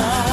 night.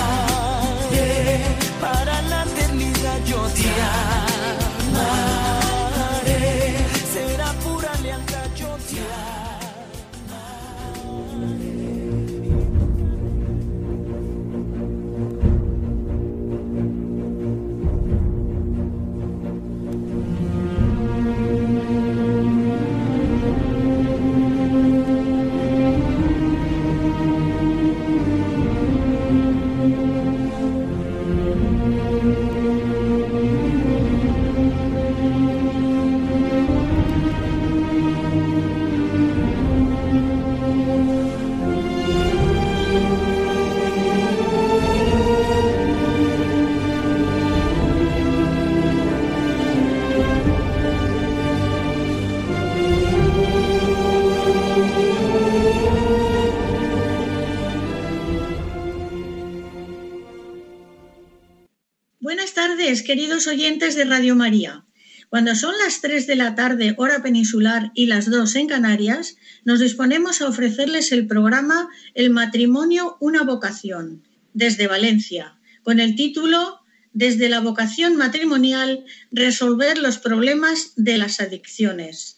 Queridos oyentes de Radio María. Cuando son las 3 de la tarde, hora peninsular, y las 2 en Canarias, nos disponemos a ofrecerles el programa El matrimonio, una vocación, desde Valencia, con el título Desde la vocación matrimonial, resolver los problemas de las adicciones.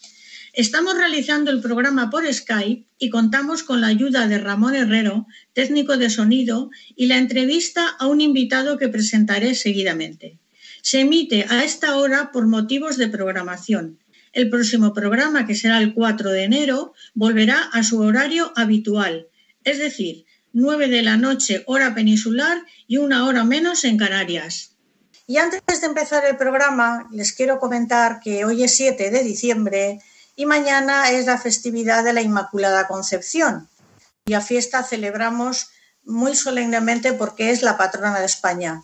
Estamos realizando el programa por Skype y contamos con la ayuda de Ramón Herrero, técnico de sonido, y la entrevista a un invitado que presentaré seguidamente. Se emite a esta hora por motivos de programación. El próximo programa, que será el 4 de enero, volverá a su horario habitual, es decir, 9 de la noche hora peninsular y una hora menos en Canarias. Y antes de empezar el programa, les quiero comentar que hoy es 7 de diciembre y mañana es la festividad de la Inmaculada Concepción. Y a fiesta celebramos muy solemnemente porque es la patrona de España.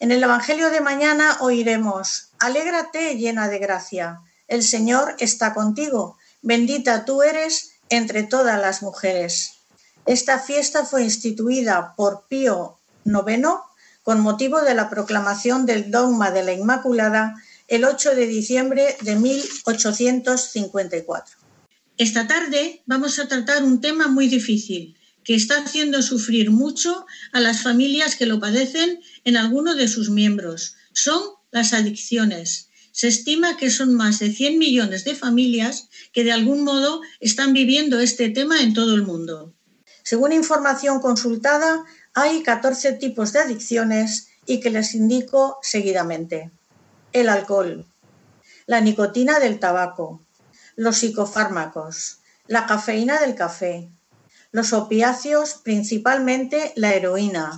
En el Evangelio de mañana oiremos, Alégrate llena de gracia, el Señor está contigo, bendita tú eres entre todas las mujeres. Esta fiesta fue instituida por Pío IX con motivo de la proclamación del dogma de la Inmaculada el 8 de diciembre de 1854. Esta tarde vamos a tratar un tema muy difícil que está haciendo sufrir mucho a las familias que lo padecen en alguno de sus miembros. Son las adicciones. Se estima que son más de 100 millones de familias que de algún modo están viviendo este tema en todo el mundo. Según información consultada, hay 14 tipos de adicciones y que les indico seguidamente. El alcohol, la nicotina del tabaco, los psicofármacos, la cafeína del café, los opiáceos, principalmente la heroína,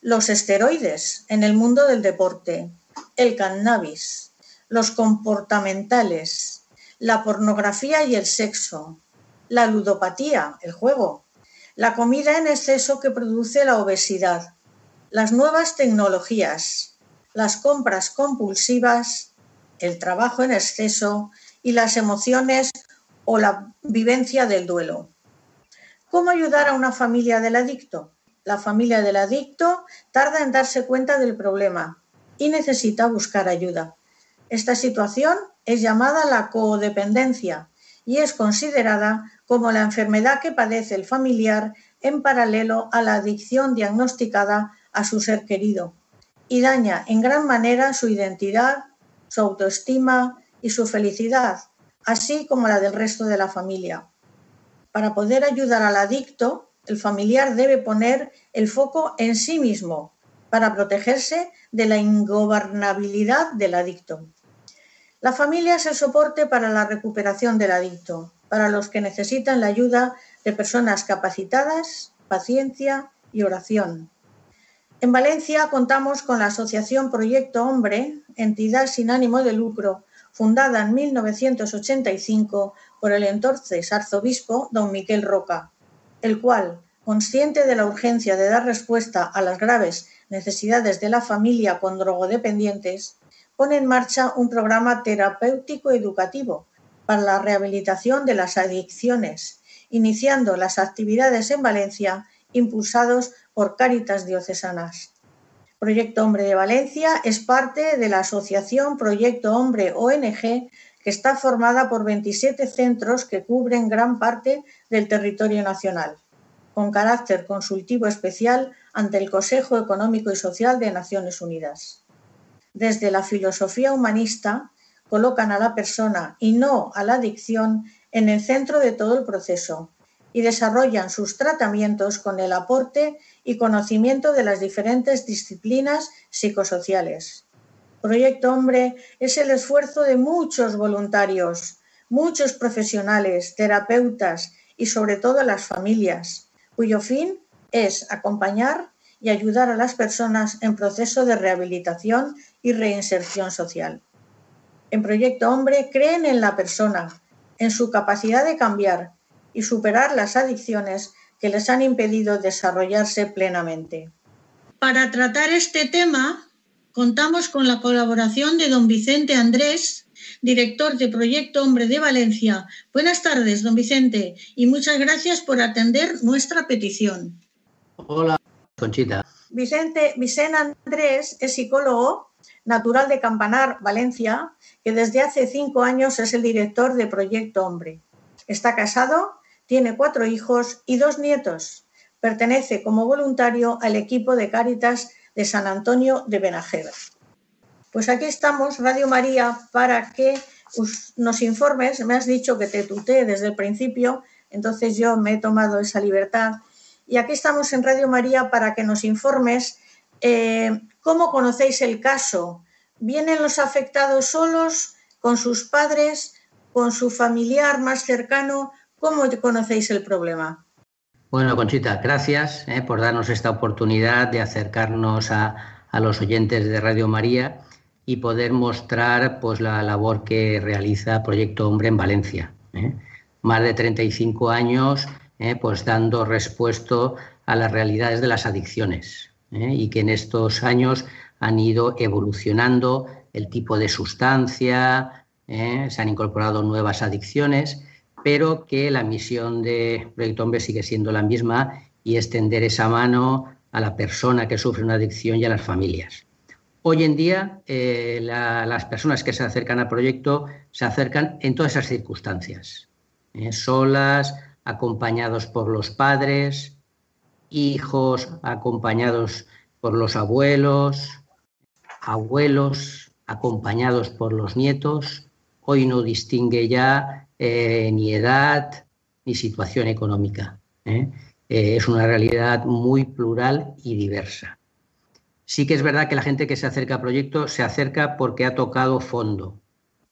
los esteroides en el mundo del deporte, el cannabis, los comportamentales, la pornografía y el sexo, la ludopatía, el juego, la comida en exceso que produce la obesidad, las nuevas tecnologías, las compras compulsivas, el trabajo en exceso y las emociones o la vivencia del duelo. ¿Cómo ayudar a una familia del adicto? La familia del adicto tarda en darse cuenta del problema y necesita buscar ayuda. Esta situación es llamada la codependencia y es considerada como la enfermedad que padece el familiar en paralelo a la adicción diagnosticada a su ser querido y daña en gran manera su identidad, su autoestima y su felicidad, así como la del resto de la familia. Para poder ayudar al adicto, el familiar debe poner el foco en sí mismo para protegerse de la ingobernabilidad del adicto. La familia es el soporte para la recuperación del adicto, para los que necesitan la ayuda de personas capacitadas, paciencia y oración. En Valencia contamos con la Asociación Proyecto Hombre, entidad sin ánimo de lucro, fundada en 1985 por el entonces arzobispo don Miquel Roca, el cual, consciente de la urgencia de dar respuesta a las graves necesidades de la familia con drogodependientes, pone en marcha un programa terapéutico educativo para la rehabilitación de las adicciones, iniciando las actividades en Valencia impulsados por Cáritas Diocesanas. Proyecto Hombre de Valencia es parte de la asociación Proyecto Hombre ONG que está formada por 27 centros que cubren gran parte del territorio nacional, con carácter consultivo especial ante el Consejo Económico y Social de Naciones Unidas. Desde la filosofía humanista, colocan a la persona y no a la adicción en el centro de todo el proceso y desarrollan sus tratamientos con el aporte y conocimiento de las diferentes disciplinas psicosociales. Proyecto Hombre es el esfuerzo de muchos voluntarios, muchos profesionales, terapeutas y sobre todo las familias, cuyo fin es acompañar y ayudar a las personas en proceso de rehabilitación y reinserción social. En Proyecto Hombre creen en la persona, en su capacidad de cambiar y superar las adicciones que les han impedido desarrollarse plenamente. Para tratar este tema, contamos con la colaboración de don Vicente Andrés, director de Proyecto Hombre de Valencia. Buenas tardes, don Vicente, y muchas gracias por atender nuestra petición. Hola, Conchita. Vicente, Vicente Andrés es psicólogo natural de Campanar, Valencia, que desde hace cinco años es el director de Proyecto Hombre. Está casado, tiene cuatro hijos y dos nietos. Pertenece como voluntario al equipo de Cáritas de San Antonio de Benajever. Pues aquí estamos, Radio María, para que nos informes. Me has dicho que te tuteé desde el principio, entonces yo me he tomado esa libertad. Y aquí estamos en Radio María para que nos informes eh, cómo conocéis el caso. ¿Vienen los afectados solos, con sus padres, con su familiar más cercano? ¿Cómo conocéis el problema? Bueno, Conchita, gracias eh, por darnos esta oportunidad de acercarnos a, los oyentes de Radio María y poder mostrar pues, la labor que realiza Proyecto Hombre en Valencia. Eh. Más de 35 años eh, pues, dando respuesta a las realidades de las adicciones y que en estos años han ido evolucionando el tipo de sustancia, se han incorporado nuevas adicciones pero que la misión de Proyecto Hombre sigue siendo la misma y extender esa mano a la persona que sufre una adicción y a las familias. Hoy en día, eh, las personas que se acercan al proyecto se acercan en todas esas circunstancias, eh, solas, acompañados por los padres, hijos acompañados por los abuelos, abuelos acompañados por los nietos. Hoy no distingue ya eh, ni edad, ni situación económica. ¿eh? Eh, es una realidad muy plural y diversa. Sí que es verdad que la gente que se acerca al proyecto se acerca porque ha tocado fondo,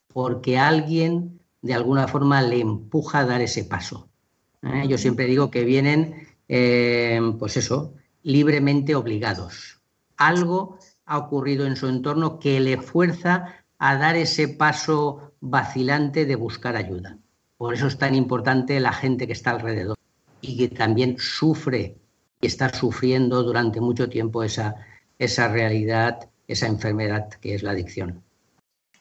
porque alguien de alguna forma le empuja a dar ese paso. Yo siempre digo que vienen, pues eso, libremente obligados. Algo ha ocurrido en su entorno que le fuerza a dar ese paso vacilante de buscar ayuda. Por eso es tan importante la gente que está alrededor y que también sufre y está sufriendo durante mucho tiempo esa, esa realidad, esa enfermedad que es la adicción.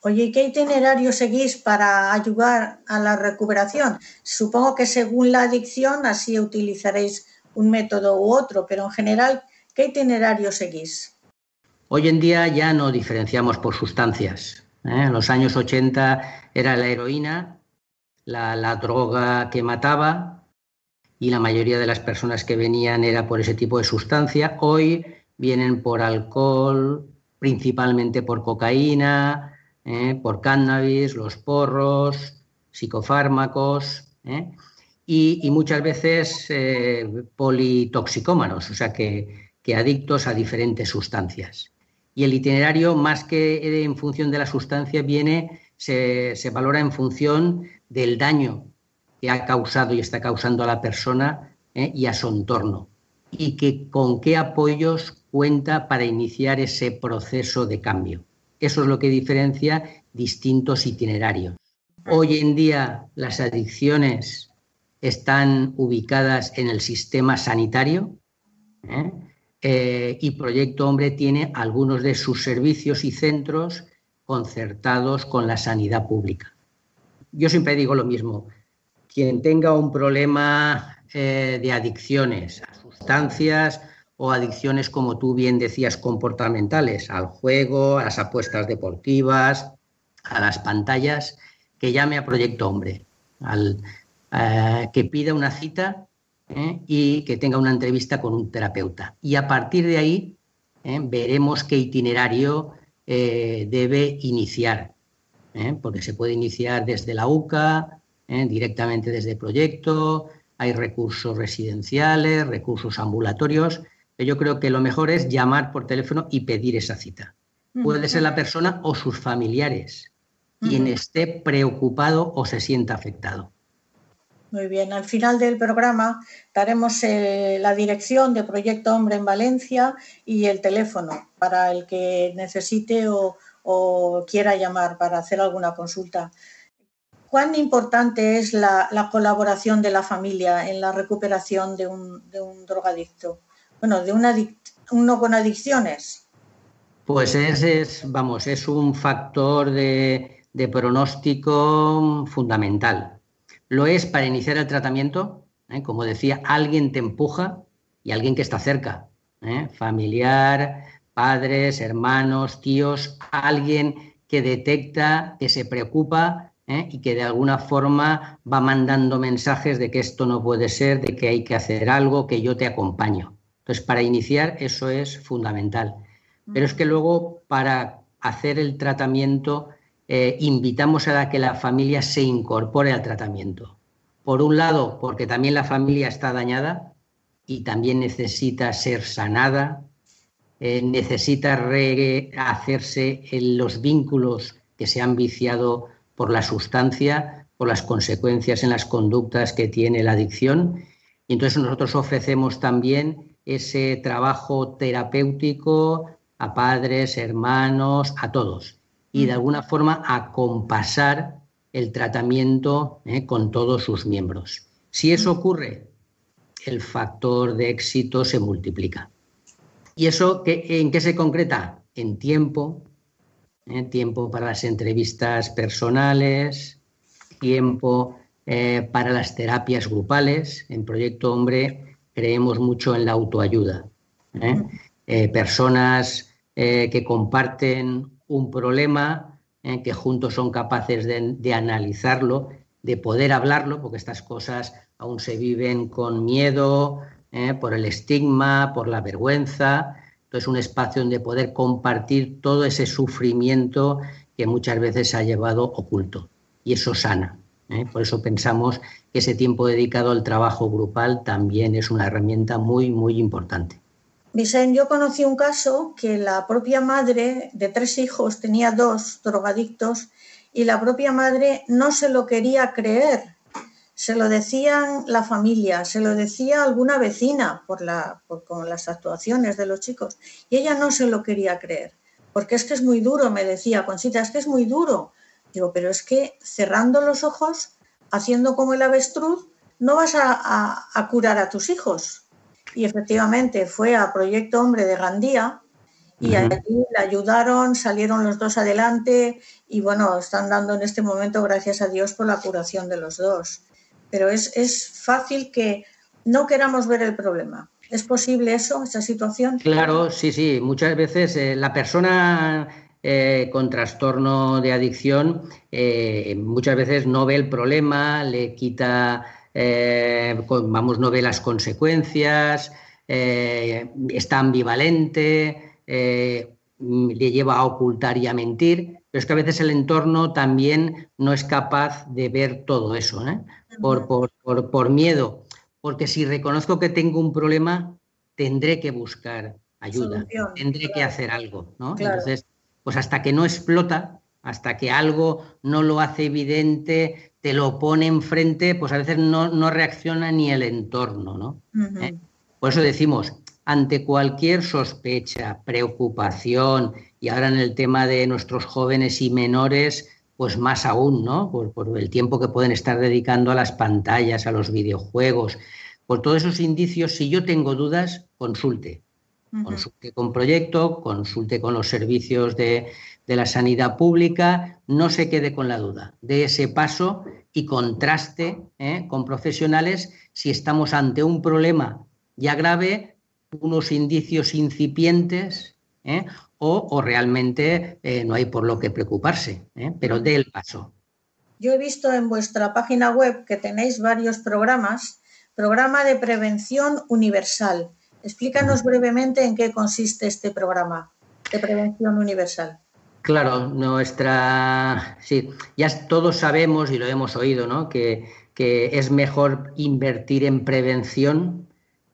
Oye, ¿qué itinerario seguís para ayudar a la recuperación? Supongo que según la adicción así utilizaréis un método u otro, pero en general, ¿qué itinerario seguís? Hoy en día ya no diferenciamos por sustancias. ¿Eh? En los años 80 era la heroína, la, droga que mataba y la mayoría de las personas que venían era por ese tipo de sustancia. Hoy vienen por alcohol, principalmente por cocaína, ¿eh? por cannabis, los porros, psicofármacos ¿eh? y, muchas veces politoxicómanos, o sea que adictos a diferentes sustancias y el itinerario, más que en función de la sustancia, viene, se, valora en función del daño que ha causado y está causando a la persona ¿eh? y a su entorno. Y que con qué apoyos cuenta para iniciar ese proceso de cambio. Eso es lo que diferencia distintos itinerarios. Hoy en día las adicciones están ubicadas en el sistema sanitario ¿eh? Eh, y Proyecto Hombre tiene algunos de sus servicios y centros concertados con la sanidad pública. Yo siempre digo lo mismo, quien tenga un problema eh, de adicciones a sustancias o adicciones, como tú bien decías, comportamentales, al juego, a las apuestas deportivas, a las pantallas, que llame a Proyecto Hombre, al, eh, que pida una cita ¿eh? y que tenga una entrevista con un terapeuta. Y a partir de ahí ¿eh? veremos qué itinerario debe iniciar, porque se puede iniciar desde la UCA, directamente desde el proyecto, hay recursos residenciales, recursos ambulatorios, pero yo creo que lo mejor es llamar por teléfono y pedir esa cita. Puede ser la persona o sus familiares, quien esté preocupado o se sienta afectado. Muy bien, al final del programa daremos eh, la dirección de Proyecto Hombre en Valencia y el teléfono para el que necesite o, quiera llamar para hacer alguna consulta. ¿Cuán importante es la, colaboración de la familia en la recuperación de un, drogadicto? Bueno, de un uno con adicciones. Pues es, vamos, es un factor de pronóstico fundamental lo es para iniciar el tratamiento, ¿eh? como decía, alguien te empuja y alguien que está cerca, ¿eh? familiar, padres, hermanos, tíos, alguien que detecta, que se preocupa ¿eh? y que de alguna forma va mandando mensajes de que esto no puede ser, de que hay que hacer algo, que yo te acompaño. Entonces, para iniciar eso es fundamental. Pero es que luego para hacer el tratamiento eh, invitamos a que la familia se incorpore al tratamiento. Por un lado, porque también la familia está dañada y también necesita ser sanada, eh, necesita rehacerse en los vínculos que se han viciado por la sustancia, por las consecuencias en las conductas que tiene la adicción. Y entonces nosotros ofrecemos también ese trabajo terapéutico a padres, hermanos, a todos y de alguna forma acompasar el tratamiento eh, con todos sus miembros. Si eso ocurre, el factor de éxito se multiplica. ¿Y eso en qué se concreta? En tiempo, eh, tiempo para las entrevistas personales, tiempo eh, para las terapias grupales. En Proyecto Hombre creemos mucho en la autoayuda. personas que comparten un problema en que juntos son capaces de, analizarlo, de poder hablarlo, porque estas cosas aún se viven con miedo, ¿eh? por el estigma, por la vergüenza. Entonces, un espacio donde poder compartir todo ese sufrimiento que muchas veces se ha llevado oculto. Y eso sana. ¿eh? Por eso pensamos que ese tiempo dedicado al trabajo grupal también es una herramienta muy, muy importante. Vicente, yo conocí un caso que la propia madre de tres hijos tenía dos drogadictos y la propia madre no se lo quería creer. Se lo decían la familia, se lo decía alguna vecina por, la, con las actuaciones de los chicos y ella no se lo quería creer. Porque es que es muy duro, me decía Conchita, es que es muy duro. Digo, pero es que cerrando los ojos, haciendo como el avestruz, no vas a curar a tus hijos y efectivamente fue a Proyecto Hombre de Gandía y allí le ayudaron, salieron los dos adelante y bueno, están dando en este momento, gracias a Dios, por la curación de los dos. Pero es, fácil que no queramos ver el problema. ¿Es posible eso, esa situación? Claro, sí, sí. Muchas veces eh, la persona eh, con trastorno de adicción eh, muchas veces no ve el problema, le quita eh, vamos, no ve las consecuencias, eh, está ambivalente, eh, le lleva a ocultar y a mentir, pero es que a veces el entorno también no es capaz de ver todo eso, por, por, miedo, porque si reconozco que tengo un problema, tendré que buscar ayuda, tendré que hacer algo, Entonces, pues hasta que no explota, hasta que algo no lo hace evidente, te lo pone enfrente, pues a veces no, reacciona ni el entorno, ¿no? ¿Eh? Por eso decimos, ante cualquier sospecha, preocupación, y ahora en el tema de nuestros jóvenes y menores, pues más aún, ¿no? Por, el tiempo que pueden estar dedicando a las pantallas, a los videojuegos. Por todos esos indicios, si yo tengo dudas, consulte. Consulte con proyecto, consulte con los servicios de, la sanidad pública, no se quede con la duda. De ese paso y contraste ¿eh? con profesionales si estamos ante un problema ya grave, unos indicios incipientes ¿eh? o, realmente eh, no hay por lo que preocuparse, pero dé el paso. Yo he visto en vuestra página web que tenéis varios programas, programa de prevención universal. Explícanos brevemente en qué consiste este programa de prevención universal. Claro, nuestra. Sí, ya todos sabemos y lo hemos oído, ¿no? Que, que es mejor invertir en prevención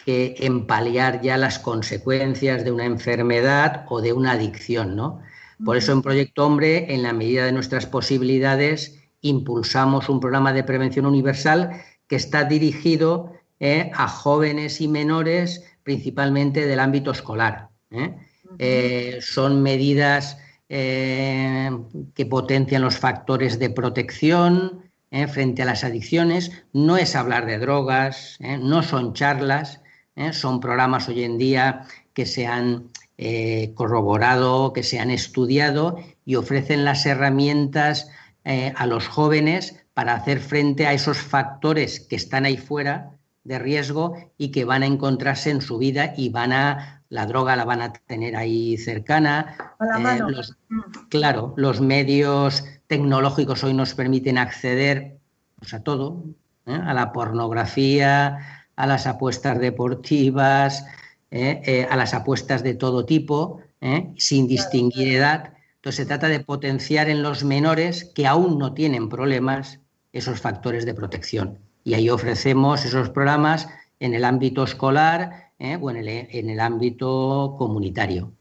que en paliar ya las consecuencias de una enfermedad o de una adicción, ¿no? Por eso en Proyecto Hombre, en la medida de nuestras posibilidades, impulsamos un programa de prevención universal que está dirigido eh, a jóvenes y menores, principalmente del ámbito escolar. ¿eh? Eh, son medidas que potencian los factores de protección frente a las adicciones. No es hablar de drogas, no son charlas, ¿eh? Son programas hoy en día que se han eh, corroborado, que se han estudiado y ofrecen las herramientas eh, a los jóvenes para hacer frente a esos factores que están ahí fuera de riesgo y que van a encontrarse en su vida y van a la droga la van a tener ahí cercana. Mm. claro, los medios tecnológicos hoy nos permiten acceder pues, a todo, a la pornografía, a las apuestas deportivas, ¿eh? Eh, a las apuestas de todo tipo, ¿eh? sin distinguir edad. Entonces se trata de potenciar en los menores que aún no tienen problemas esos factores de protección. Y ahí ofrecemos esos programas en el ámbito escolar o en el, ámbito comunitario.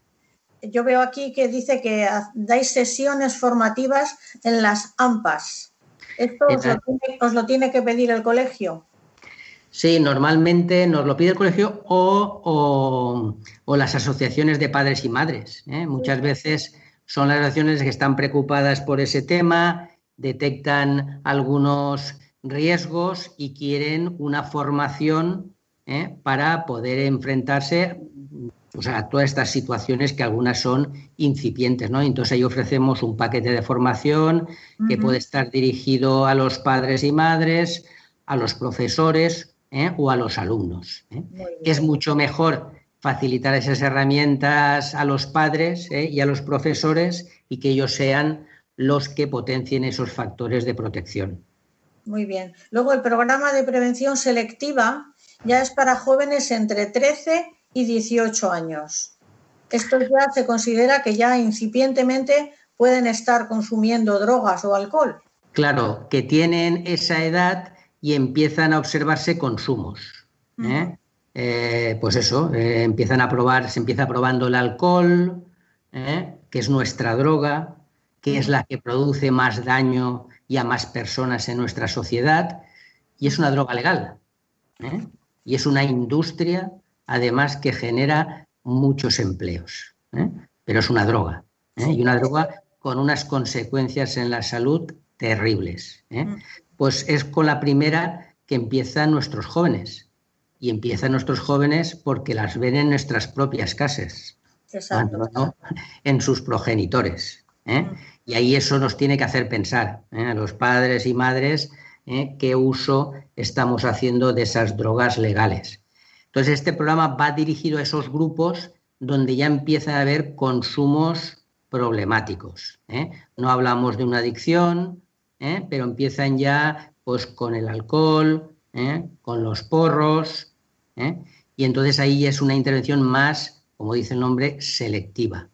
Yo veo aquí que dice que dais sesiones formativas en las AMPAs. ¿Esto os lo tiene que pedir el colegio? Sí, normalmente nos lo pide el colegio o, las asociaciones de padres y madres. ¿eh? Muchas veces son las asociaciones que están preocupadas por ese tema, detectan algunos riesgos y quieren una formación ¿eh? para poder enfrentarse a todas estas situaciones que algunas son incipientes. ¿no? Entonces ahí ofrecemos un paquete de formación que puede estar dirigido a los padres y madres, a los profesores ¿eh? o a los alumnos. ¿eh? Es mucho mejor facilitar esas herramientas a los padres y a los profesores y que ellos sean los que potencien esos factores de protección. Muy bien. Luego el programa de prevención selectiva ya es para jóvenes entre 13 y 18 años. Esto ya se considera que ya incipientemente pueden estar consumiendo drogas o alcohol. Claro, que tienen esa edad y empiezan a observarse consumos. ¿eh? Eh, pues eso, eh, empiezan a probar, se empieza probando el alcohol, que es nuestra droga, que es la que produce más daño y a más personas en nuestra sociedad, y es una droga legal. Y es una industria, además, que genera muchos empleos. Pero es una droga. Y una droga con unas consecuencias en la salud terribles pues es con la primera que empiezan nuestros jóvenes. Y empiezan nuestros jóvenes porque las ven en nuestras propias casas, en sus progenitores. ¿eh? Mm. Y ahí eso nos tiene que hacer pensar ¿eh? a los padres y madres ¿eh? qué uso estamos haciendo de esas drogas legales. Entonces, este programa va dirigido a esos grupos donde ya empieza a haber consumos problemáticos. No hablamos de una adicción, ¿eh? pero empiezan ya pues con el alcohol, ¿eh? con los porros, ¿eh? y entonces ahí es una intervención más, como dice el nombre, selectiva.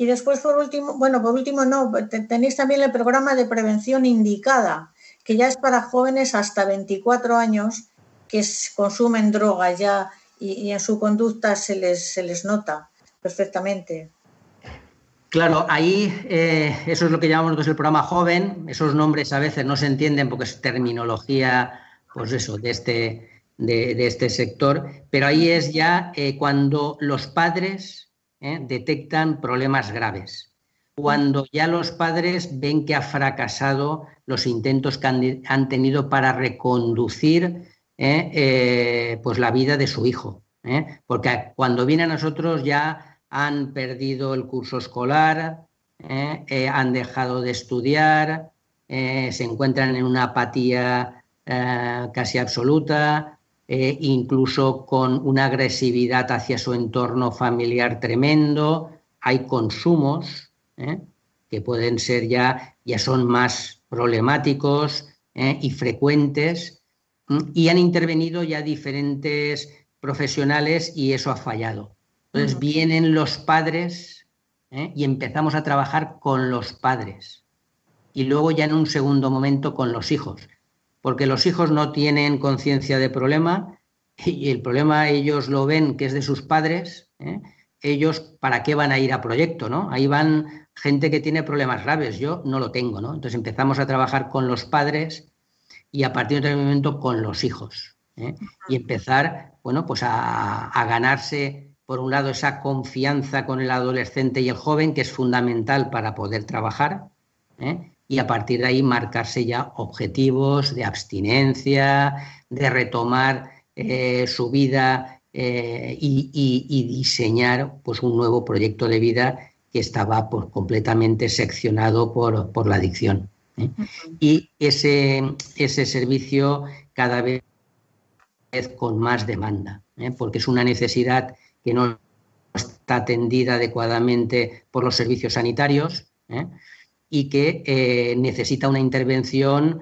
Y después, por último, bueno, por último no, tenéis también el programa de prevención indicada, que ya es para jóvenes hasta 24 años que consumen drogas ya y, en su conducta se les, se les nota perfectamente. Claro, ahí eh, eso es lo que llamamos nosotros el programa joven. Esos nombres a veces no se entienden porque es terminología, pues eso, de este, de, este sector. Pero ahí es ya eh, cuando los padres eh, detectan problemas graves. cuando ya los padres ven que ha fracasado los intentos que han, tenido para reconducir ¿eh? Eh, pues la vida de su hijo. Porque cuando vienen a nosotros ya han perdido el curso escolar, han dejado de estudiar, se encuentran en una apatía casi absoluta, incluso con una agresividad hacia su entorno familiar tremendo, hay consumos que pueden ser ya, ya son más problemáticos y frecuentes y han intervenido ya diferentes profesionales y eso ha fallado. Entonces vienen los padres ¿eh? y empezamos a trabajar con los padres y luego ya en un segundo momento con los hijos, porque los hijos no tienen conciencia de problema y el problema ellos lo ven que es de sus padres, ¿eh? ellos para qué van a ir a proyecto, ¿no? Ahí van gente que tiene problemas graves, yo no lo tengo, ¿no? Entonces empezamos a trabajar con los padres y a partir de otro momento con los hijos. ¿eh? Y empezar, bueno, pues a, ganarse, por un lado, esa confianza con el adolescente y el joven, que es fundamental para poder trabajar, ¿eh? Y a partir de ahí marcarse ya objetivos de abstinencia, de retomar eh, su vida y, diseñar pues, un nuevo proyecto de vida que estaba pues, completamente seccionado por, por la adicción. ¿eh? Y ese, ese servicio cada vez con más demanda, ¿eh? porque es una necesidad que no está atendida adecuadamente por los servicios sanitarios ¿eh? Y que necesita una intervención,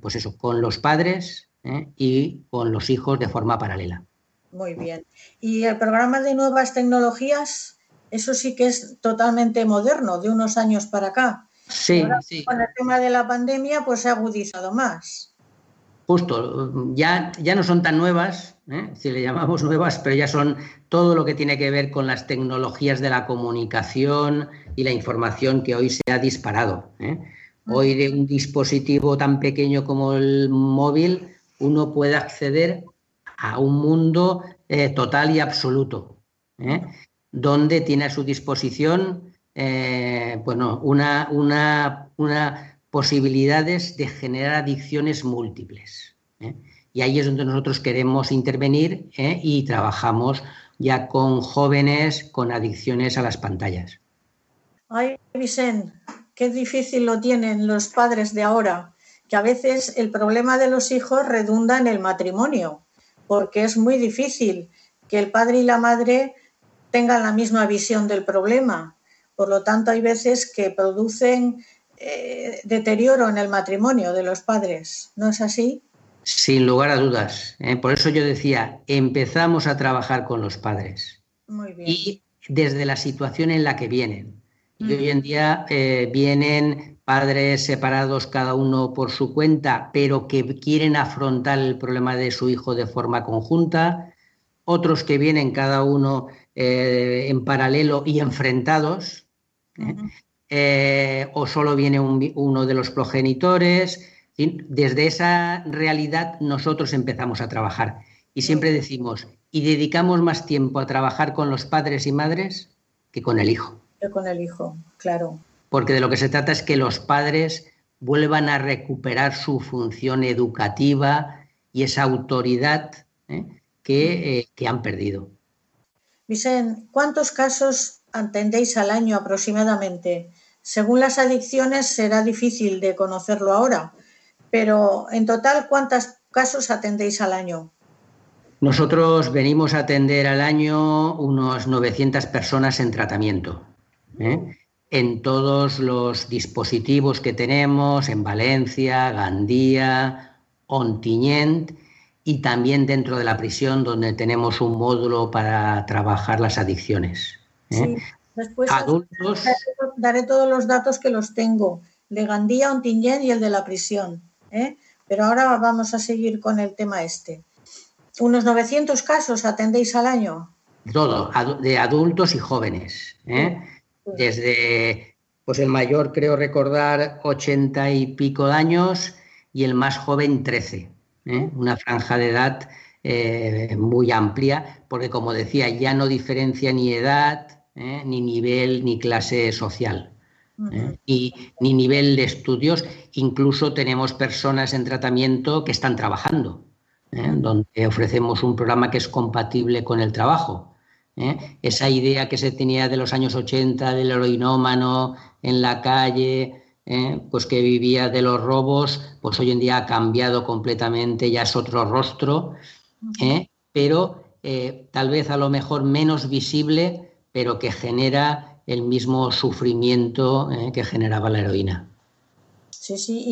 pues eso, con los padres y con los hijos de forma paralela. Muy bien. ¿Y el programa de nuevas tecnologías? Eso sí que es totalmente moderno, de unos años para acá. Sí, sí. Con el tema de la pandemia, pues se ha agudizado más. Justo, ya, ya no son tan nuevas, ¿eh? si le llamamos nuevas, pero ya son todo lo que tiene que ver con las tecnologías de la comunicación y la información que hoy se ha disparado. ¿eh? Hoy de un dispositivo tan pequeño como el móvil, uno puede acceder a un mundo eh, total y absoluto, donde tiene a su disposición bueno, una, una, una, posibilidades de generar adicciones múltiples. ¿eh? Y ahí es donde nosotros queremos intervenir ¿eh? y trabajamos ya con jóvenes con adicciones a las pantallas. Ay, Vicente, qué difícil lo tienen los padres de ahora, que a veces el problema de los hijos redunda en el matrimonio, porque es muy difícil que el padre y la madre tengan la misma visión del problema por lo tanto, hay veces que producen eh, deterioro en el matrimonio de los padres. ¿No es así? Sin lugar a dudas. ¿eh? Por eso yo decía, empezamos a trabajar con los padres. Muy bien. Y desde la situación en la que vienen. Y hoy en día eh, vienen padres separados cada uno por su cuenta, pero que quieren afrontar el problema de su hijo de forma conjunta. Otros que vienen cada uno en paralelo y enfrentados, ¿eh? Eh, o solo viene uno de los progenitores. Desde esa realidad nosotros empezamos a trabajar y siempre decimos, y dedicamos más tiempo a trabajar con los padres y madres que con el hijo. Que con el hijo, claro. Porque de lo que se trata es que los padres vuelvan a recuperar su función educativa y esa autoridad ¿eh? que, que han perdido. Vicente, ¿cuántos casos atendéis al año aproximadamente? Según las adicciones será difícil de conocerlo ahora, pero en total, ¿cuántos casos atendéis al año? Nosotros venimos a atender al año unos 900 personas en tratamiento. ¿eh? En todos los dispositivos que tenemos, en Valencia, Gandía, Ontinyent y también dentro de la prisión donde tenemos un módulo para trabajar las adicciones. ¿eh? después Adultos... daré, todos los datos que los tengo, de Gandía, Ontinyent y el de la prisión. ¿Eh? Pero ahora vamos a seguir con el tema este. ¿Unos 900 casos atendéis al año? Todo, de adultos y jóvenes. ¿eh? Desde, pues el mayor creo recordar 80 y pico de años y el más joven 13. Una franja de edad muy amplia, porque como decía, ya no diferencia ni edad, ¿eh? ni nivel ni clase social. ¿Eh? y ni nivel de estudios. Incluso tenemos personas en tratamiento que están trabajando, ¿eh? donde ofrecemos un programa que es compatible con el trabajo. ¿eh? Esa idea que se tenía de los años 80 del heroinómano en la calle, pues que vivía de los robos, pues hoy en día ha cambiado completamente, ya es otro rostro, pero tal vez a lo mejor menos visible, pero que genera el mismo sufrimiento eh, que generaba la heroína. Sí, sí,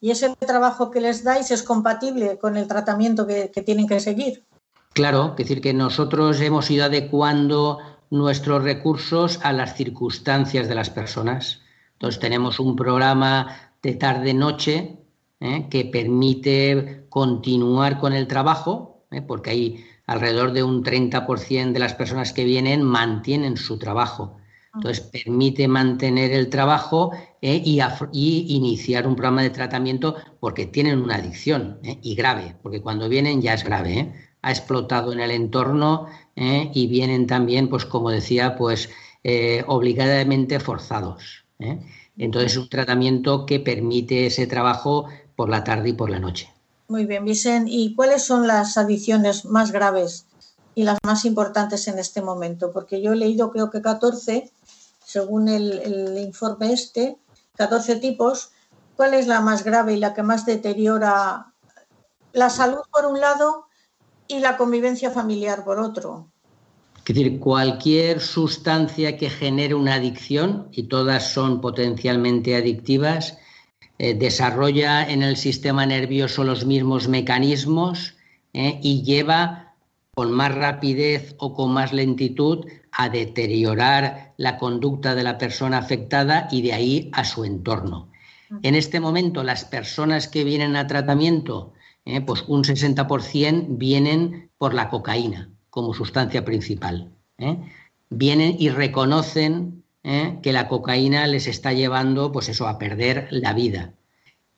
y, ese trabajo que les dais es compatible con el tratamiento que, tienen que seguir. Claro, es decir, que nosotros hemos ido adecuando nuestros recursos a las circunstancias de las personas. Entonces tenemos un programa de tarde-noche eh, que permite continuar con el trabajo, eh, porque hay alrededor de un 30% de las personas que vienen mantienen su trabajo. Entonces, permite mantener el trabajo eh, y, iniciar un programa de tratamiento porque tienen una adicción eh, y grave, porque cuando vienen ya es grave. Eh. Ha explotado en el entorno y vienen también, pues como decía, pues obligadamente forzados. Entonces, es un tratamiento que permite ese trabajo por la tarde y por la noche. Muy bien, Vicente. ¿Y cuáles son las adicciones más graves y las más importantes en este momento? Porque yo he leído creo que 14 según el, informe este, 14 tipos, ¿cuál es la más grave y la que más deteriora la salud por un lado y la convivencia familiar por otro? Es decir, cualquier sustancia que genere una adicción, y todas son potencialmente adictivas, eh, desarrolla en el sistema nervioso los mismos mecanismos eh, y lleva con más rapidez o con más lentitud a deteriorar la conducta de la persona afectada y de ahí a su entorno. En este momento, las personas que vienen a tratamiento, eh, pues un 60% vienen por la cocaína como sustancia principal. Eh. Vienen y reconocen eh, que la cocaína les está llevando, pues eso, a perder la vida.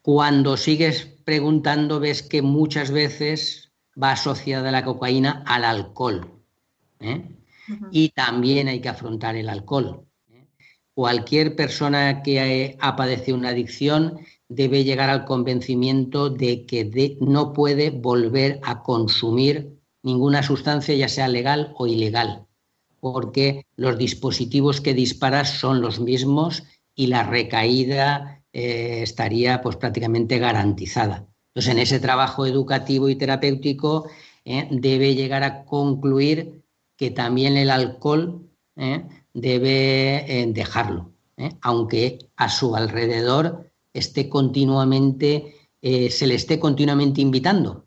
Cuando sigues preguntando, ves que muchas veces va asociada la cocaína al alcohol. Y también hay que afrontar el alcohol. Cualquier persona que ha padecido una adicción debe llegar al convencimiento de que no puede volver a consumir ninguna sustancia, ya sea legal o ilegal, porque los dispositivos que disparas son los mismos y la recaída eh, estaría pues, prácticamente garantizada. Entonces, en ese trabajo educativo y terapéutico eh, debe llegar a concluir que también el alcohol ¿eh? debe eh, dejarlo, ¿eh? aunque a su alrededor esté continuamente, se le esté continuamente invitando,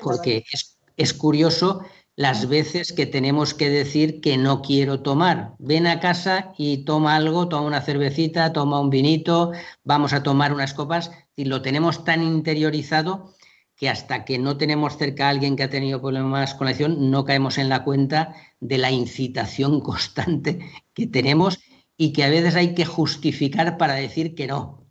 porque es, es curioso las veces que tenemos que decir que no quiero tomar. Ven a casa y toma algo, toma una cervecita, toma un vinito, vamos a tomar unas copas, y lo tenemos tan interiorizado que hasta que no tenemos cerca a alguien que ha tenido problemas con la adicción, no caemos en la cuenta de la incitación constante que tenemos y que a veces hay que justificar para decir que no.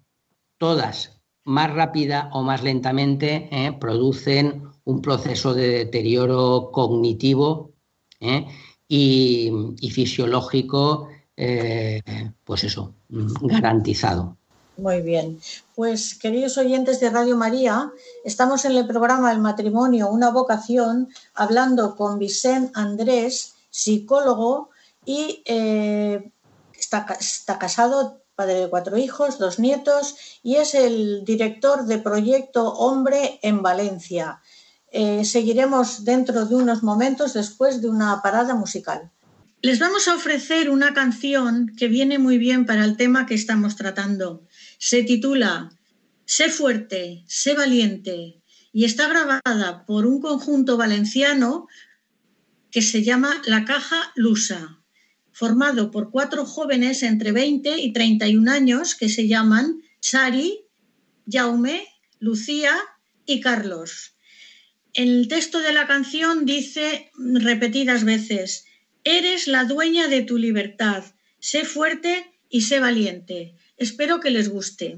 Todas, más rápida o más lentamente, ¿eh? producen un proceso de deterioro cognitivo ¿eh? y, fisiológico, eh, pues eso, garantizado. Muy bien. Pues, queridos oyentes de Radio María, estamos en el programa El matrimonio, una vocación, hablando con Vicente Andrés, psicólogo, y eh, está, casado, padre de cuatro hijos, dos nietos, y es el director de proyecto Hombre en Valencia. Eh, seguiremos dentro de unos momentos después de una parada musical. Les vamos a ofrecer una canción que viene muy bien para el tema que estamos tratando. Se titula Sé fuerte, sé valiente y está grabada por un conjunto valenciano que se llama La Caja Lusa, formado por cuatro jóvenes entre 20 y 31 años que se llaman Sari, Jaume, Lucía y Carlos. El texto de la canción dice repetidas veces, Eres la dueña de tu libertad, sé fuerte y sé valiente. Espero que les guste.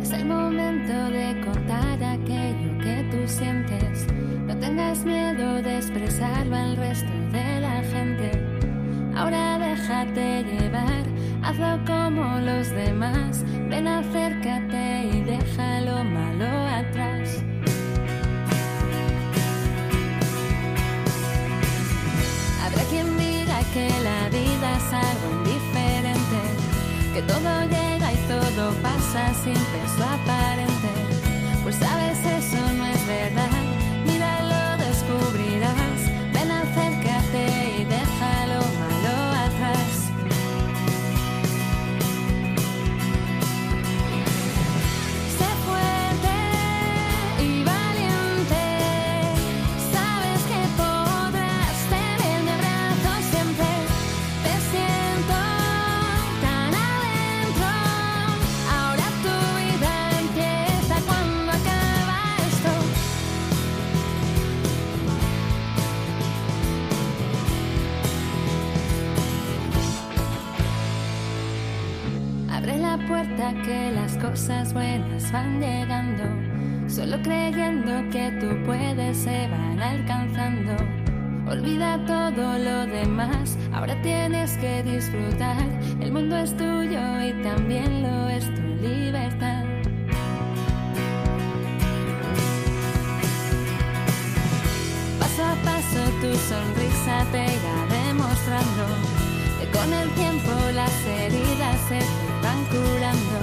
Es el momento de contar aquello que tú tengas miedo de expresarlo al resto de la gente. Ahora déjate llevar, hazlo como los demás. Ven, acércate y deja lo malo atrás. Habrá quien diga que la vida es algo indiferente, que todo llega y todo pasa sin peso aparente. Que las cosas buenas van llegando. Solo creyendo que tú puedes se van alcanzando. Olvida todo lo demás, ahora tienes que disfrutar. El mundo es tuyo y también lo es tu libertad. Paso a paso tu sonrisa te irá demostrando que con el tiempo las heridas se curando.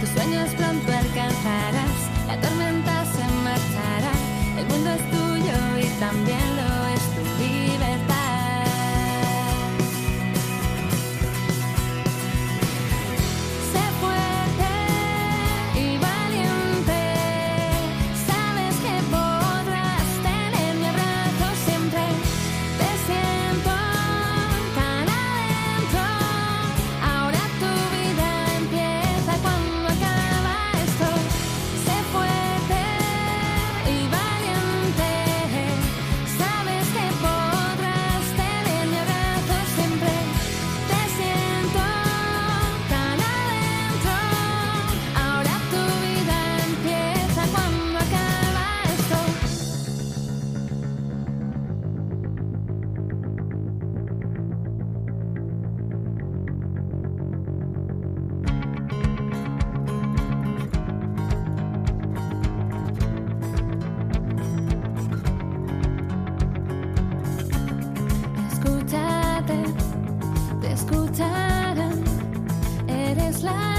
Tus sueños pronto alcanzarás, la tormenta se marchará, el mundo es tuyo y también lo es tu libertad. De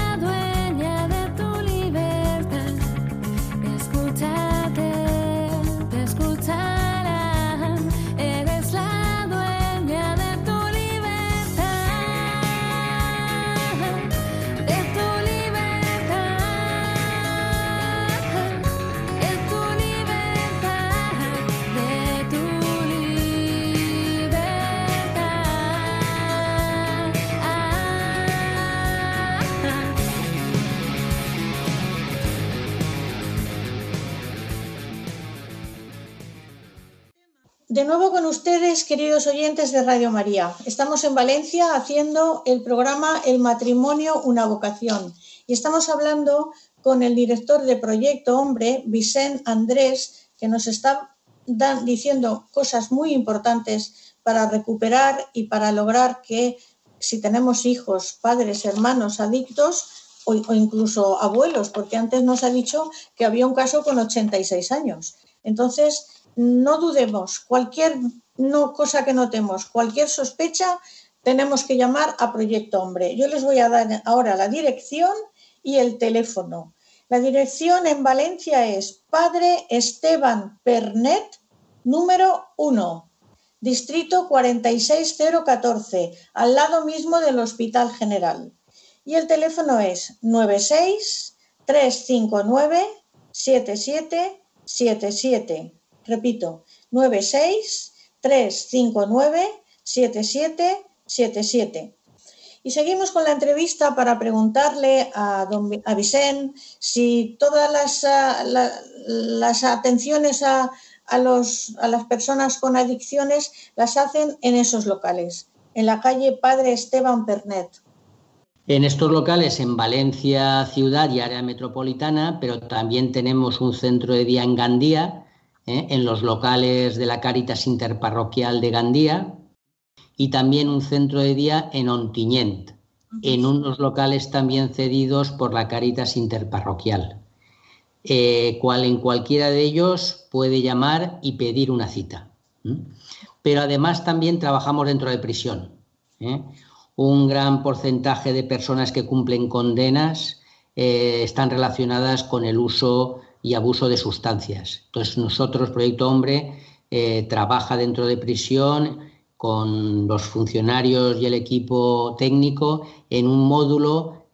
nuevo con ustedes, queridos oyentes de Radio María. Estamos en Valencia haciendo el programa El matrimonio, una vocación. Y estamos hablando con el director de Proyecto Hombre, Vicente Andrés, que nos está diciendo cosas muy importantes para recuperar y para lograr que si tenemos hijos, padres, hermanos adictos o, o incluso abuelos, porque antes nos ha dicho que había un caso con 86 años. Entonces, no dudemos, cualquier no, cosa que notemos, cualquier sospecha, tenemos que llamar a Proyecto Hombre. Yo les voy a dar ahora la dirección y el teléfono. La dirección en Valencia es Padre Esteban Pernet, número 1, distrito 46014, al lado mismo del Hospital General. Y el teléfono es 96 359 7777. Repito, 96-359-7777. Y seguimos con la entrevista para preguntarle a, don, a Vicente si todas las, ah, las atenciones a, a, los, a las personas con adicciones las hacen en esos locales, en la calle Padre Esteban Pernet. En estos locales en Valencia ciudad y área metropolitana, pero también tenemos un centro de día en Gandía, ¿eh? en los locales de la Cáritas Interparroquial de Gandía y también un centro de día en Ontinyent, en unos locales también cedidos por la Cáritas Interparroquial. Eh, cual en cualquiera de ellos puede llamar y pedir una cita. Pero además también trabajamos dentro de prisión. ¿eh? Un gran porcentaje de personas que cumplen condenas están relacionadas con el uso y abuso de sustancias. Entonces nosotros, Proyecto Hombre, trabaja dentro de prisión con los funcionarios y el equipo técnico en un módulo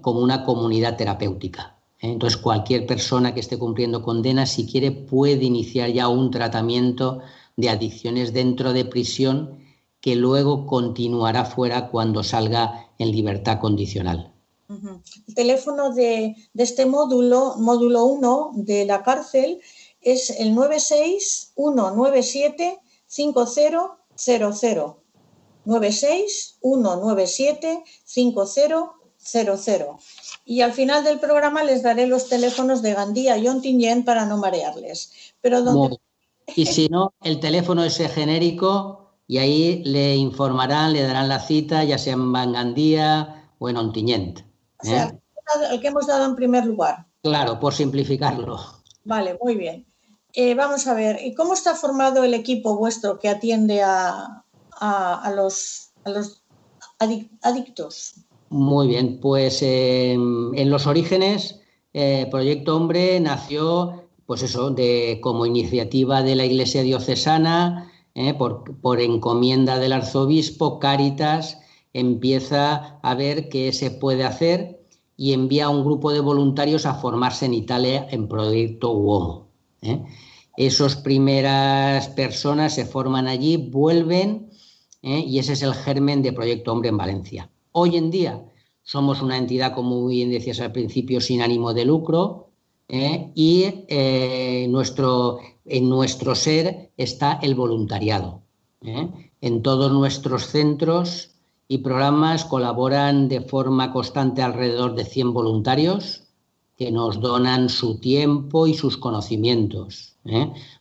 como una comunidad terapéutica. Entonces, cualquier persona que esté cumpliendo condena, si quiere, puede iniciar ya un tratamiento de adicciones dentro de prisión que luego continuará fuera cuando salga en libertad condicional. El teléfono de, este módulo, módulo 1 de la cárcel, es el 961975000. 961975000 y al final del programa les daré los teléfonos de Gandía y Ontinyent para no marearles. Pero donde... Y si no, el teléfono es genérico y ahí le informarán, le darán la cita, ya sea en Gandía o en Ontinyent. O sea, ¿eh? el que hemos dado en primer lugar. Claro, por simplificarlo. Vale, muy bien. Eh, vamos a ver, ¿y cómo está formado el equipo vuestro que atiende a, los, a los adictos? Muy bien, pues em, en los orígenes, eh, Proyecto Hombre nació, pues eso, de, como iniciativa de la Iglesia Diocesana, eh, por, encomienda del arzobispo, Cáritas empieza a ver qué se puede hacer y envía a un grupo de voluntarios a formarse en Italia en Proyecto Uomo. ¿eh? Esas primeras personas se forman allí, vuelven y ese es el germen de Proyecto Hombre en Valencia. Hoy en día somos una entidad, como bien decías al principio, sin ánimo de lucro ¿eh? y eh, nuestro, en nuestro ser está el voluntariado. ¿eh? En todos nuestros centros y programas colaboran de forma constante alrededor de 100 voluntarios que nos donan su tiempo y sus conocimientos.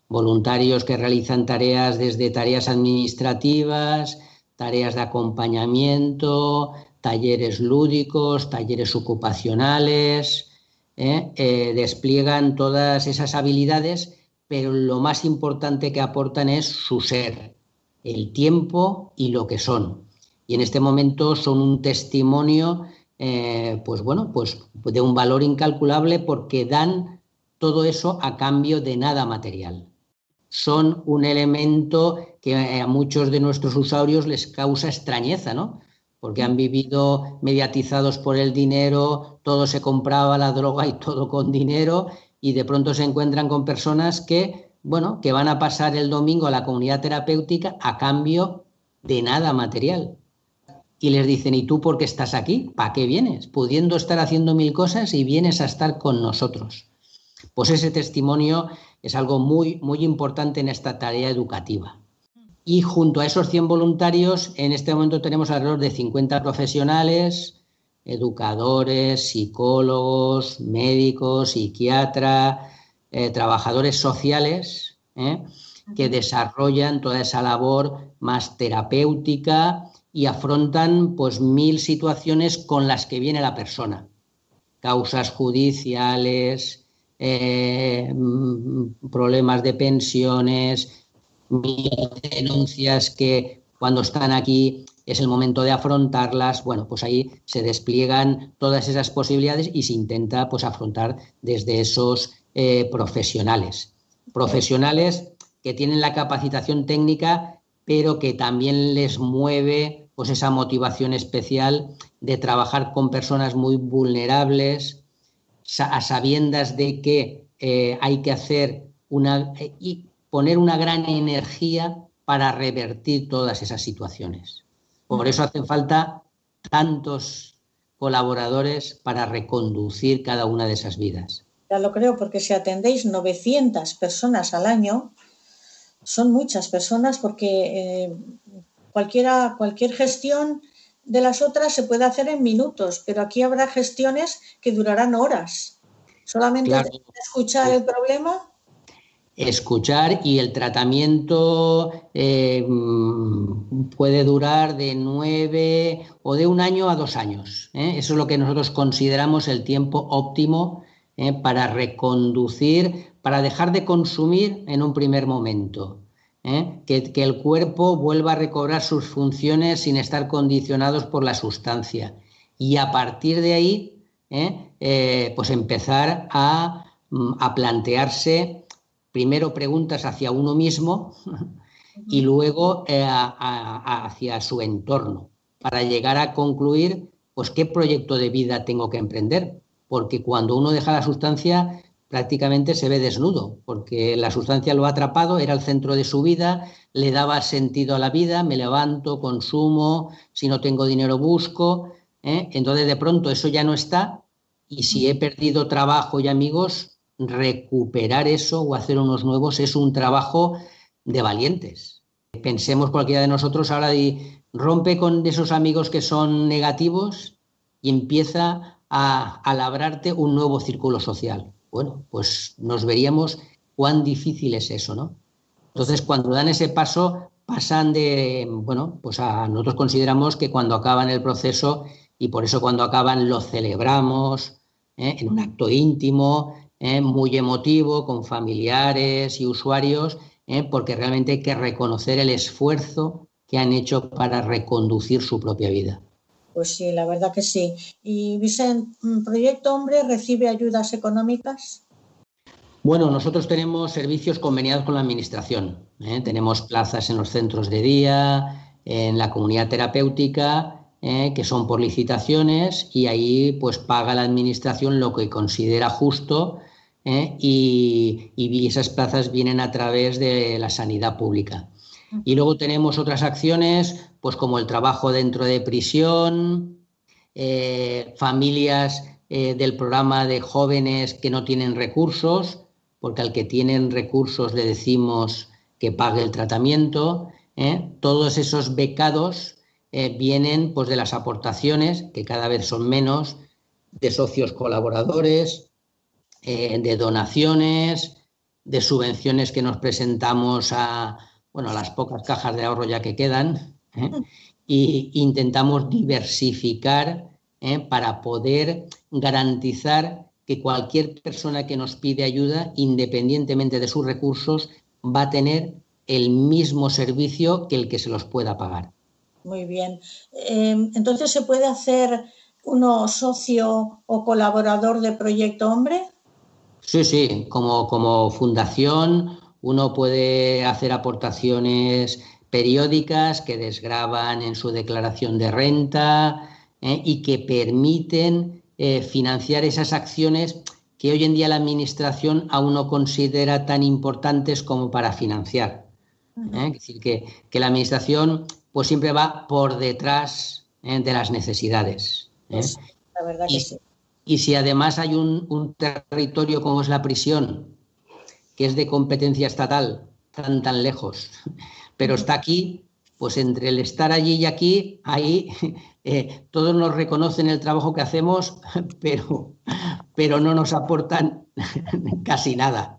Voluntarios que realizan tareas desde tareas administrativas, tareas de acompañamiento, talleres lúdicos, talleres ocupacionales, ¿eh? Eh, despliegan todas esas habilidades, pero lo más importante que aportan es su ser, el tiempo y lo que son. Y en este momento son un testimonio, eh, pues bueno, pues de un valor incalculable porque dan todo eso a cambio de nada material son un elemento que a muchos de nuestros usuarios les causa extrañeza, ¿no? Porque han vivido mediatizados por el dinero, todo se compraba la droga y todo con dinero, y de pronto se encuentran con personas que, bueno, que van a pasar el domingo a la comunidad terapéutica a cambio de nada material. Y les dicen, ¿y tú por qué estás aquí? ¿Para qué vienes? Pudiendo estar haciendo mil cosas y vienes a estar con nosotros. Pues ese testimonio es algo muy, muy importante en esta tarea educativa. Y junto a esos 100 voluntarios, en este momento tenemos alrededor de 50 profesionales, educadores, psicólogos, médicos, psiquiatras, eh, trabajadores sociales, ¿eh? que desarrollan toda esa labor más terapéutica y afrontan pues mil situaciones con las que viene la persona. Causas judiciales, eh, problemas de pensiones, denuncias que cuando están aquí es el momento de afrontarlas. Bueno, pues ahí se despliegan todas esas posibilidades y se intenta pues afrontar desde esos eh, profesionales. Profesionales que tienen la capacitación técnica, pero que también les mueve pues esa motivación especial de trabajar con personas muy vulnerables, a sabiendas de que eh, hay que hacer una eh, y poner una gran energía para revertir todas esas situaciones. Por eso hacen falta tantos colaboradores para reconducir cada una de esas vidas. Ya lo creo, porque si atendéis 900 personas al año, son muchas personas porque eh, cualquiera, cualquier gestión de las otras se puede hacer en minutos, pero aquí habrá gestiones que durarán horas. Solamente escuchar el problema. escuchar y el tratamiento eh, puede durar de nueve o de un año a dos años. ¿eh? Eso es lo que nosotros consideramos el tiempo óptimo ¿eh? para reconducir, para dejar de consumir en un primer momento. Que, que el cuerpo vuelva a recobrar sus funciones sin estar condicionados por la sustancia. Y a partir de ahí, pues empezar a, a plantearse primero preguntas hacia uno mismo y luego eh, hacia su entorno, para llegar a concluir, pues, qué proyecto de vida tengo que emprender. Porque cuando uno deja la sustancia, prácticamente se ve desnudo, porque la sustancia lo ha atrapado, era el centro de su vida, le daba sentido a la vida, me levanto, consumo, si no tengo dinero busco, ¿eh? entonces de pronto eso ya no está y si he perdido trabajo y amigos, recuperar eso o hacer unos nuevos es un trabajo de valientes. Pensemos cualquiera de nosotros ahora rompe con esos amigos que son negativos y empieza a, a labrarte un nuevo círculo social. Bueno, pues nos veríamos cuán difícil es eso, ¿no? Entonces, cuando dan ese paso, pasan de, bueno, pues a nosotros consideramos que cuando acaban el proceso, y por eso cuando acaban lo celebramos ¿eh? en un acto íntimo, ¿eh? muy emotivo con familiares y usuarios, ¿eh? porque realmente hay que reconocer el esfuerzo que han hecho para reconducir su propia vida. Pues sí, la verdad que sí. ¿Y Vicente, Proyecto Hombre recibe ayudas económicas? Bueno, nosotros tenemos servicios conveniados con la Administración. ¿eh? Tenemos plazas en los centros de día, en la comunidad terapéutica, que son por licitaciones, y ahí pues paga la Administración lo que considera justo ¿eh? y, esas plazas vienen a través de la sanidad pública. Y luego tenemos otras acciones, pues como el trabajo dentro de prisión, eh, familias eh, del programa de jóvenes que no tienen recursos, porque al que tienen recursos le decimos que pague el tratamiento. Todos esos becados vienen pues, de las aportaciones, que cada vez son menos, de socios colaboradores, eh, de donaciones, de subvenciones que nos presentamos a, bueno, a las pocas cajas de ahorro ya que quedan, ¿eh? y intentamos diversificar ¿eh? para poder garantizar que cualquier persona que nos pide ayuda, independientemente de sus recursos, va a tener el mismo servicio que el que se los pueda pagar. Muy bien. Entonces, ¿se puede hacer uno socio o colaborador de Proyecto Hombre? Sí, sí, como, como fundación uno puede hacer aportaciones periódicas que desgraban en su declaración de renta ¿eh? y que permiten eh, financiar esas acciones que hoy en día la Administración aún no considera tan importantes como para financiar. ¿eh? Es decir, que, que, la Administración pues siempre va por detrás de las necesidades. Pues, la verdad que sí. Y si además hay un, territorio como es la prisión, que es de competencia estatal, tan tan lejos, pero está aquí, pues entre el estar allí y aquí, ahí eh, todos nos reconocen el trabajo que hacemos, pero, pero no nos aportan casi nada.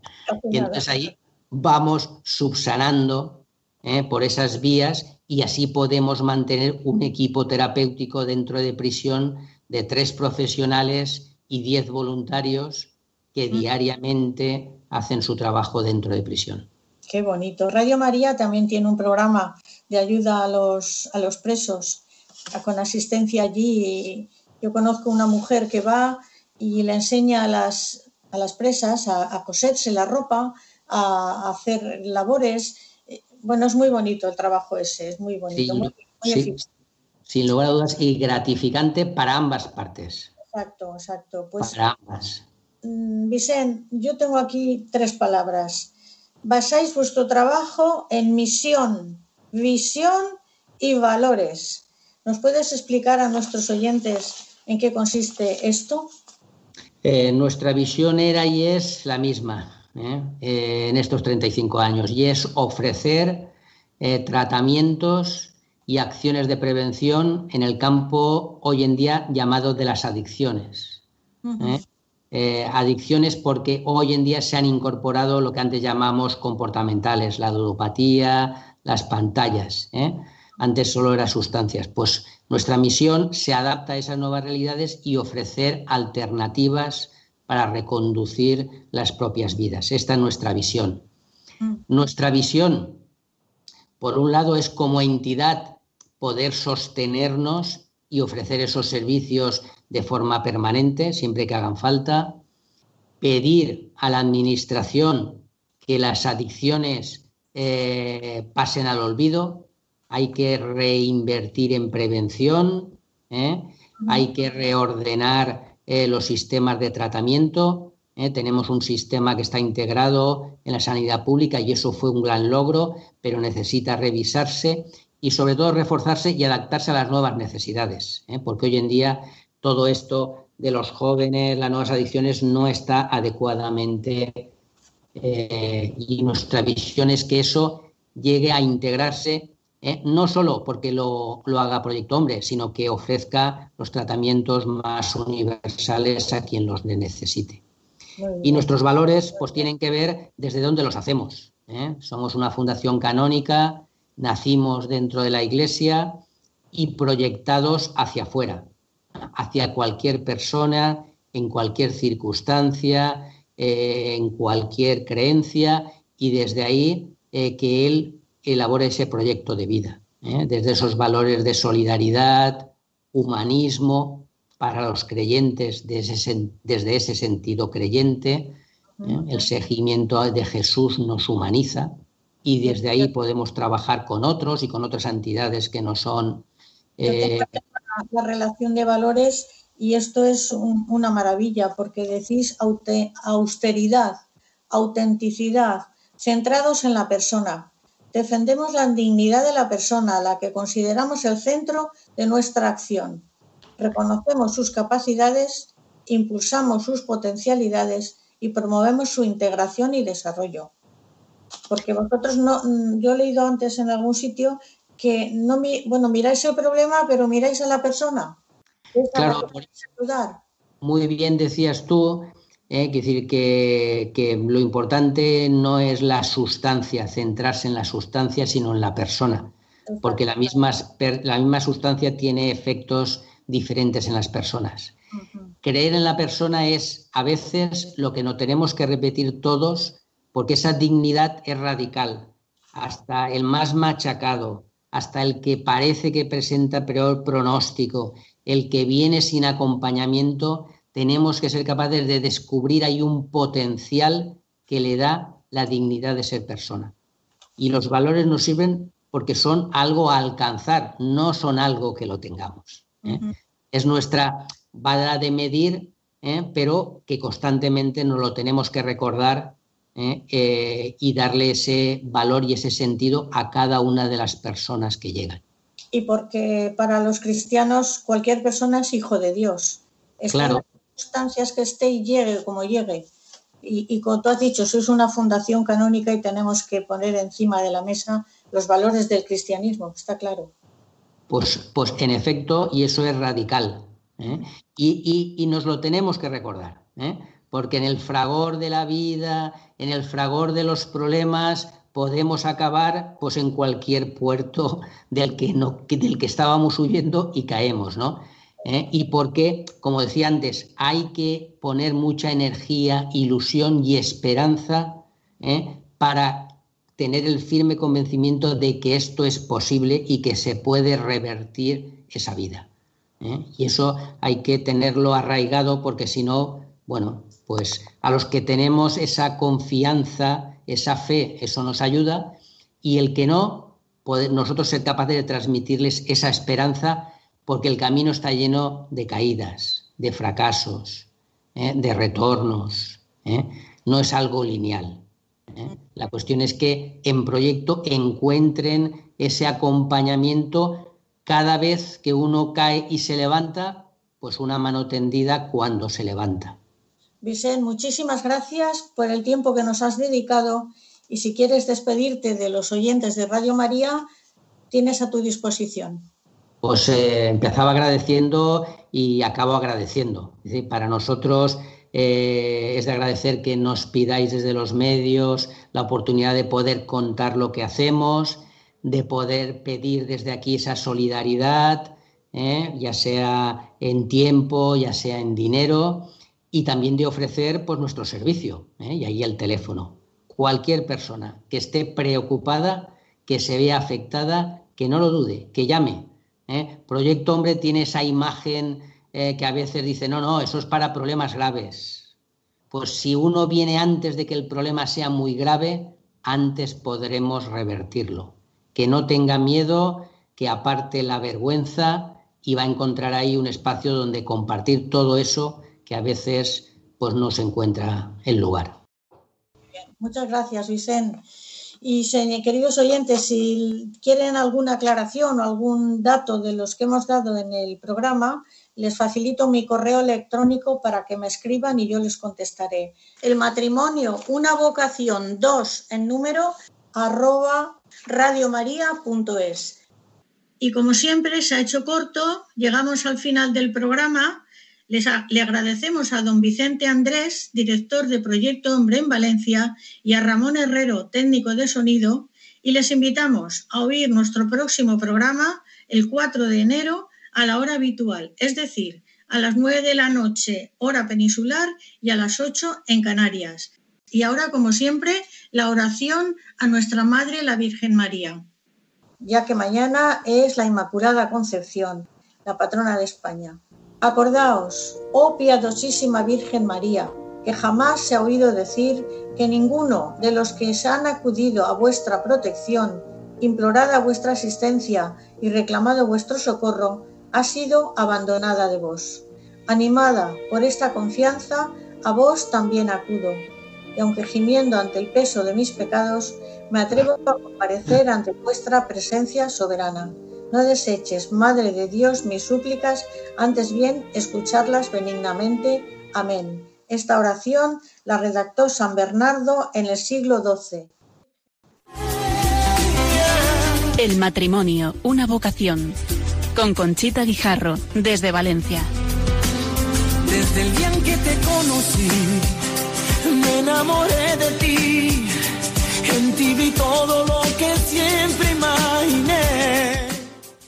Y entonces ahí vamos subsanando eh, por esas vías y así podemos mantener un equipo terapéutico dentro de prisión de tres profesionales y diez voluntarios que diariamente hacen su trabajo dentro de prisión. Qué bonito. Radio María también tiene un programa de ayuda a los, a los presos con asistencia allí. Yo conozco una mujer que va y le enseña a las, a las presas a, coserse la ropa, a, hacer labores. Bueno, es muy bonito el trabajo ese, es muy bonito, muy, sin lugar a dudas, y gratificante para ambas partes. Exacto, exacto. Pues, para ambas. Mm, Vicente, yo tengo aquí tres palabras. Basáis vuestro trabajo en misión, visión y valores. ¿Nos puedes explicar a nuestros oyentes en qué consiste esto? Eh, nuestra visión era y es la misma ¿eh? Eh, en estos 35 años y es ofrecer tratamientos y acciones de prevención en el campo hoy en día llamado de las adicciones. ¿eh? Eh, adicciones porque hoy en día se han incorporado lo que antes llamamos comportamentales, la ludopatía, las pantallas. ¿eh? Antes solo eran sustancias. Pues nuestra misión se adapta a esas nuevas realidades y ofrecer alternativas para reconducir las propias vidas. Esta es nuestra visión. Mm. Nuestra visión, por un lado, es como entidad poder sostenernos y ofrecer esos servicios de forma permanente, siempre que hagan falta, pedir a la Administración que las adicciones eh, pasen al olvido, hay que reinvertir en prevención, ¿eh? hay que reordenar eh, los sistemas de tratamiento. Tenemos un sistema que está integrado en la sanidad pública y eso fue un gran logro, pero necesita revisarse y sobre todo reforzarse y adaptarse a las nuevas necesidades, ¿eh? porque hoy en día todo esto de los jóvenes, las nuevas adicciones no está adecuadamente eh, y nuestra visión es que eso llegue a integrarse ¿eh? no solo porque lo, lo, haga Proyecto Hombre, sino que ofrezca los tratamientos más universales a quien los necesite. Y nuestros valores pues tienen que ver desde dónde los hacemos. Somos una fundación canónica nacimos dentro de la iglesia y proyectados hacia afuera, hacia cualquier persona, en cualquier circunstancia, eh, en cualquier creencia y desde ahí eh, que él elabore ese proyecto de vida, ¿eh? desde esos valores de solidaridad, humanismo para los creyentes desde desde ese sentido creyente, el seguimiento de Jesús nos humaniza, y desde ahí podemos trabajar con otros y con otras entidades que no son... Eh... La relación de valores y esto es una maravilla porque decís austeridad, autenticidad, centrados en la persona. Defendemos la dignidad de la persona, la que consideramos el centro de nuestra acción. Reconocemos sus capacidades, impulsamos sus potencialidades y promovemos su integración y desarrollo porque vosotros no, yo he leído antes en algún sitio que no, bueno, miráis el problema, pero miráis a la persona. Claro, muy bien decías tú, eh, decir que, que, lo importante no es la sustancia, centrarse en la sustancia, sino en la persona, porque la misma, la misma sustancia tiene efectos diferentes en las personas. Creer en la persona es a veces lo que no tenemos que repetir todos porque esa dignidad es radical. Hasta el más machacado, hasta el que parece que presenta peor pronóstico, el que viene sin acompañamiento, tenemos que ser capaces de descubrir ahí un potencial que le da la dignidad de ser persona. Y los valores nos sirven porque son algo a alcanzar, no son algo que lo tengamos. ¿eh? Es nuestra vara de medir, ¿eh? pero que constantemente nos lo tenemos que recordar ¿eh? Eh, y darle ese valor y ese sentido a cada una de las personas que llegan. Y porque para los cristianos cualquier persona es hijo de Dios. claro. En las circunstancias que esté y llegue como llegue. Y, y, como tú has dicho, sois una fundación canónica y tenemos que poner encima de la mesa los valores del cristianismo, está claro. Pues, pues en efecto, y eso es radical. ¿eh? Y, y, y, nos lo tenemos que recordar. ¿eh? porque en el fragor de la vida, en el fragor de los problemas, podemos acabar pues en cualquier puerto del que, estábamos huyendo y caemos, ¿no? ¿Eh? Y porque, como decía antes, hay que poner mucha energía, ilusión y esperanza ¿eh? para tener el firme convencimiento de que esto es posible y que se puede revertir esa vida. ¿eh? Y eso hay que tenerlo arraigado porque si no, bueno, pues a los que tenemos esa confianza, esa fe, eso nos ayuda, y el que no, nosotros ser capaces de transmitirles esa esperanza, porque el camino está lleno de caídas, de fracasos, ¿eh? de retornos, ¿eh? no es algo lineal. ¿eh? La cuestión es que en proyecto encuentren ese acompañamiento cada vez que uno cae y se levanta, pues una mano tendida cuando se levanta. Vicente, muchísimas gracias por el tiempo que nos has dedicado y si quieres despedirte de los oyentes de Radio María, tienes a tu disposición. Pues eh, empezaba agradeciendo y acabo agradeciendo. para nosotros eh, es de agradecer que nos pidáis desde los medios la oportunidad de poder contar lo que hacemos, de poder pedir desde aquí esa solidaridad, ¿eh? ya sea en tiempo, ya sea en dinero, y también de ofrecer pues, nuestro servicio, ¿eh? y ahí el teléfono. Cualquier persona que esté preocupada, que se vea afectada, que no lo dude, que llame. ¿eh? Proyecto Hombre tiene esa imagen que a veces dice, no, no, eso es para problemas graves. Pues si uno viene antes de que el problema sea muy grave, antes podremos revertirlo. Que no tenga miedo, que aparte la vergüenza y va a encontrar ahí un espacio donde compartir todo eso que a veces pues no se encuentra el lugar. Muchas gracias, Vicente. Y queridos oyentes, si quieren alguna aclaración o algún dato de los que hemos dado en el programa, les facilito mi correo electrónico para que me escriban y yo les contestaré. El matrimonio, una vocación, dos en número, arroba radiomaria.es. Y como siempre se ha hecho corto, llegamos al final del programa. Le agradecemos a don Vicente Andrés, director de Proyecto Hombre en Valencia, y a Ramón Herrero, técnico de sonido, y les invitamos a oír nuestro próximo programa el 4 de enero a la hora habitual, es decir, a las 9 de la noche, hora peninsular, y a las 8 en Canarias. Y ahora, como siempre, la oración a nuestra Madre, la Virgen María ya que mañana es la Inmaculada Concepción, la patrona de España. Acordaos, oh piadosísima Virgen María, que jamás se ha oído decir que ninguno de los que se han acudido a vuestra protección, implorada vuestra asistencia y reclamado vuestro socorro, ha sido abandonada de vos. Animada por esta confianza, a vos también acudo, y aunque gimiendo ante el peso de mis pecados, me atrevo a comparecer ante vuestra presencia soberana. No deseches, Madre de Dios, mis súplicas, antes bien escucharlas benignamente. Amén. Esta oración la redactó San Bernardo en el siglo XII. El matrimonio, una vocación. Con Conchita Guijarro, desde Valencia. Desde el día en que te conocí, me enamoré de ti en ti vi todo lo que siempre